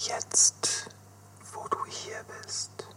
Jetzt, wo du hier bist,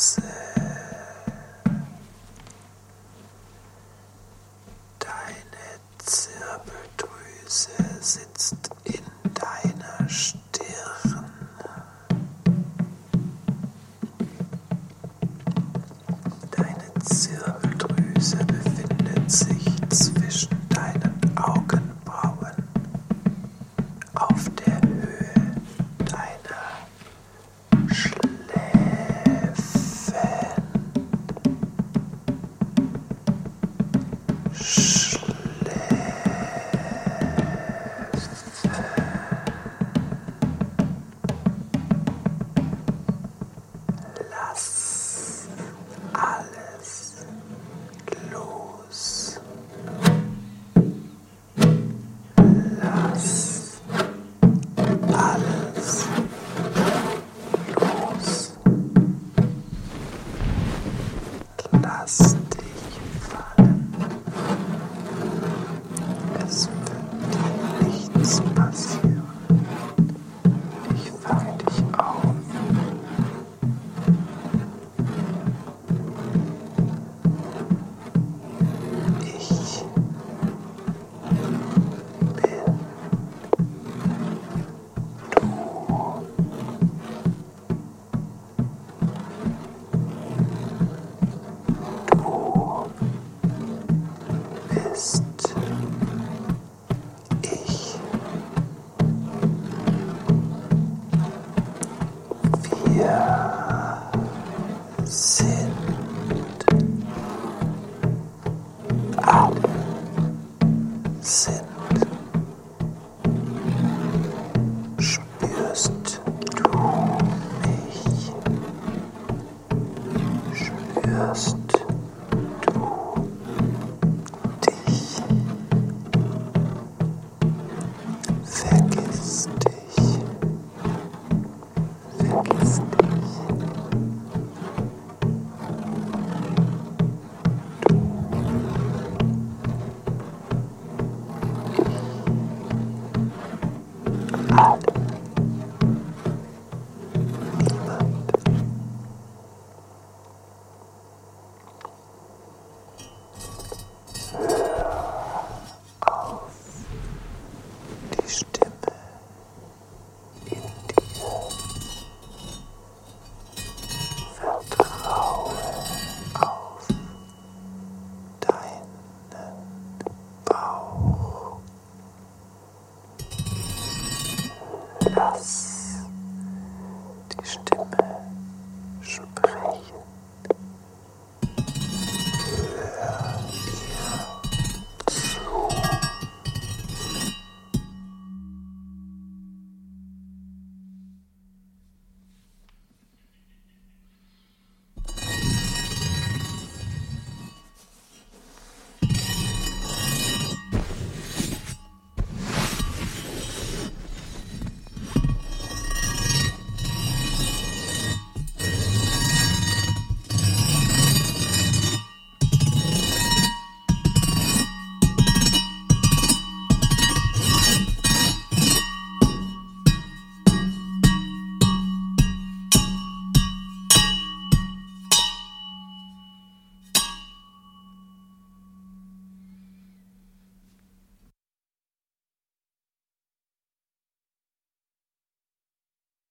say. Yeah. Sin. podcast. Die Stimme sprechen.